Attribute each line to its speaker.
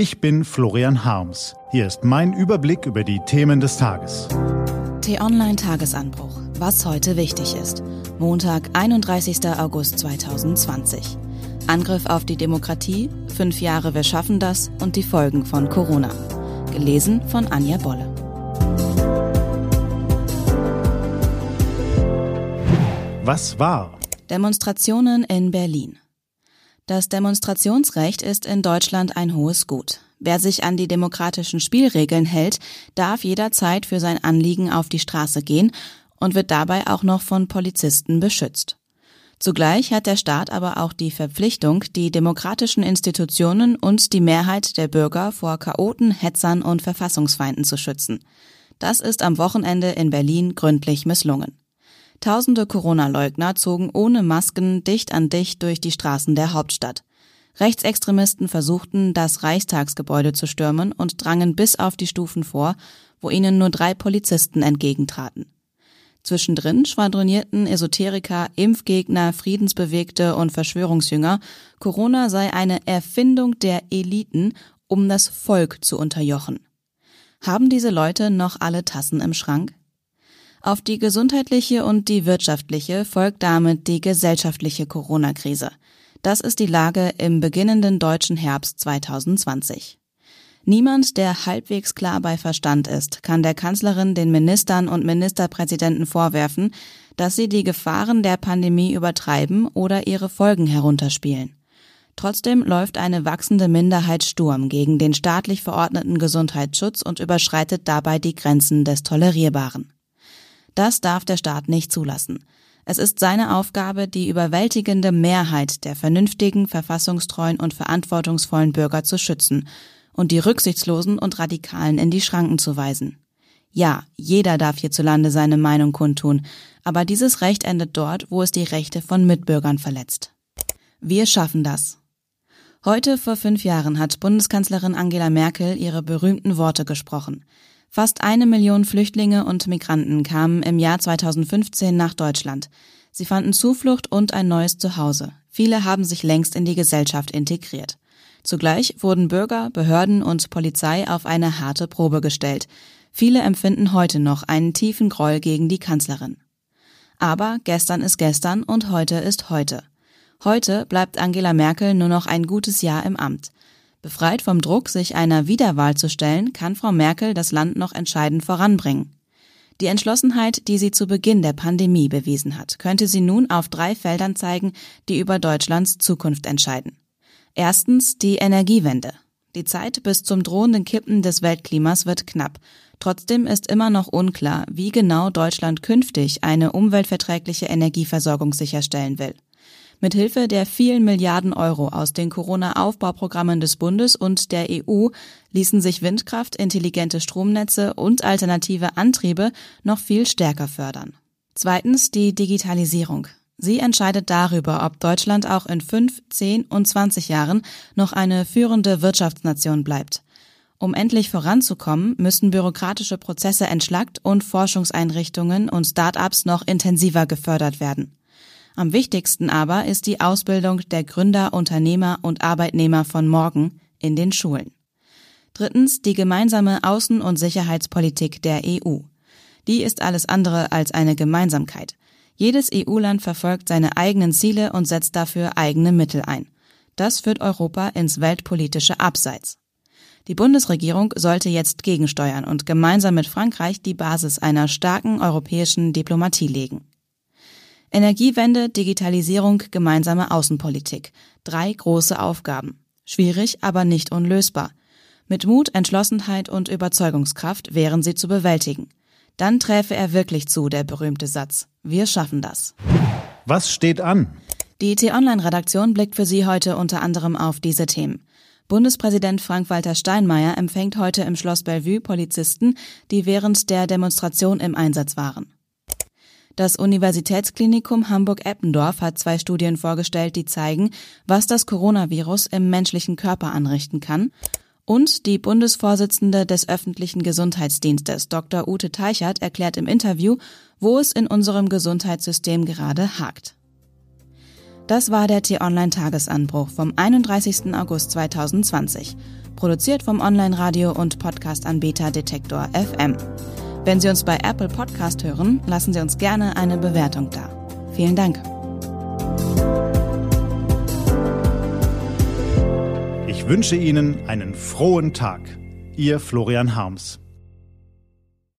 Speaker 1: Ich bin Florian Harms. Hier ist mein Überblick über die Themen des Tages.
Speaker 2: T-Online Tagesanbruch. Was heute wichtig ist. Montag, 31. August 2020. Angriff auf die Demokratie, fünf Jahre Wir schaffen das und die Folgen von Corona. Gelesen von Anja Bolle.
Speaker 1: Was war?
Speaker 2: Demonstrationen in Berlin. Das Demonstrationsrecht ist in Deutschland ein hohes Gut. Wer sich an die demokratischen Spielregeln hält, darf jederzeit für sein Anliegen auf die Straße gehen und wird dabei auch noch von Polizisten beschützt. Zugleich hat der Staat aber auch die Verpflichtung, die demokratischen Institutionen und die Mehrheit der Bürger vor Chaoten, Hetzern und Verfassungsfeinden zu schützen. Das ist am Wochenende in Berlin gründlich misslungen. Tausende Corona-Leugner zogen ohne Masken dicht an dicht durch die Straßen der Hauptstadt. Rechtsextremisten versuchten, das Reichstagsgebäude zu stürmen und drangen bis auf die Stufen vor, wo ihnen nur drei Polizisten entgegentraten. Zwischendrin schwadronierten Esoteriker, Impfgegner, Friedensbewegte und Verschwörungsjünger, Corona sei eine Erfindung der Eliten, um das Volk zu unterjochen. Haben diese Leute noch alle Tassen im Schrank? Auf die gesundheitliche und die wirtschaftliche folgt damit die gesellschaftliche Corona-Krise. Das ist die Lage im beginnenden deutschen Herbst 2020. Niemand, der halbwegs klar bei Verstand ist, kann der Kanzlerin, den Ministern und Ministerpräsidenten vorwerfen, dass sie die Gefahren der Pandemie übertreiben oder ihre Folgen herunterspielen. Trotzdem läuft eine wachsende Minderheit Sturm gegen den staatlich verordneten Gesundheitsschutz und überschreitet dabei die Grenzen des Tolerierbaren. Das darf der Staat nicht zulassen. Es ist seine Aufgabe, die überwältigende Mehrheit der vernünftigen, verfassungstreuen und verantwortungsvollen Bürger zu schützen und die Rücksichtslosen und Radikalen in die Schranken zu weisen. Ja, jeder darf hierzulande seine Meinung kundtun, aber dieses Recht endet dort, wo es die Rechte von Mitbürgern verletzt. Wir schaffen das. Heute vor fünf Jahren hat Bundeskanzlerin Angela Merkel ihre berühmten Worte gesprochen. Fast eine Million Flüchtlinge und Migranten kamen im Jahr 2015 nach Deutschland. Sie fanden Zuflucht und ein neues Zuhause. Viele haben sich längst in die Gesellschaft integriert. Zugleich wurden Bürger, Behörden und Polizei auf eine harte Probe gestellt. Viele empfinden heute noch einen tiefen Groll gegen die Kanzlerin. Aber gestern ist gestern und heute ist heute. Heute bleibt Angela Merkel nur noch ein gutes Jahr im Amt. Befreit vom Druck, sich einer Wiederwahl zu stellen, kann Frau Merkel das Land noch entscheidend voranbringen. Die Entschlossenheit, die sie zu Beginn der Pandemie bewiesen hat, könnte sie nun auf drei Feldern zeigen, die über Deutschlands Zukunft entscheiden. Erstens die Energiewende. Die Zeit bis zum drohenden Kippen des Weltklimas wird knapp. Trotzdem ist immer noch unklar, wie genau Deutschland künftig eine umweltverträgliche Energieversorgung sicherstellen will. Mithilfe der vielen Milliarden Euro aus den Corona-Aufbauprogrammen des Bundes und der EU ließen sich Windkraft, intelligente Stromnetze und alternative Antriebe noch viel stärker fördern. Zweitens die Digitalisierung. Sie entscheidet darüber, ob Deutschland auch in fünf, zehn und zwanzig Jahren noch eine führende Wirtschaftsnation bleibt. Um endlich voranzukommen, müssen bürokratische Prozesse entschlackt und Forschungseinrichtungen und Start-ups noch intensiver gefördert werden. Am wichtigsten aber ist die Ausbildung der Gründer, Unternehmer und Arbeitnehmer von morgen in den Schulen. Drittens die gemeinsame Außen- und Sicherheitspolitik der EU. Die ist alles andere als eine Gemeinsamkeit. Jedes EU-Land verfolgt seine eigenen Ziele und setzt dafür eigene Mittel ein. Das führt Europa ins weltpolitische Abseits. Die Bundesregierung sollte jetzt gegensteuern und gemeinsam mit Frankreich die Basis einer starken europäischen Diplomatie legen. Energiewende, Digitalisierung, gemeinsame Außenpolitik. Drei große Aufgaben. Schwierig, aber nicht unlösbar. Mit Mut, Entschlossenheit und Überzeugungskraft wären sie zu bewältigen. Dann träfe er wirklich zu, der berühmte Satz. Wir schaffen das.
Speaker 1: Was steht an?
Speaker 2: Die T-Online-Redaktion blickt für Sie heute unter anderem auf diese Themen. Bundespräsident Frank-Walter Steinmeier empfängt heute im Schloss Bellevue Polizisten, die während der Demonstration im Einsatz waren. Das Universitätsklinikum Hamburg-Eppendorf hat zwei Studien vorgestellt, die zeigen, was das Coronavirus im menschlichen Körper anrichten kann. Und die Bundesvorsitzende des öffentlichen Gesundheitsdienstes, Dr. Ute Teichert, erklärt im Interview, wo es in unserem Gesundheitssystem gerade hakt. Das war der T-Online-Tagesanbruch vom 31. August 2020, produziert vom Online-Radio- und Podcast-Anbieter Detektor FM. Wenn Sie uns bei Apple Podcast hören, lassen Sie uns gerne eine Bewertung da. Vielen Dank.
Speaker 1: Ich wünsche Ihnen einen frohen Tag. Ihr Florian Harms.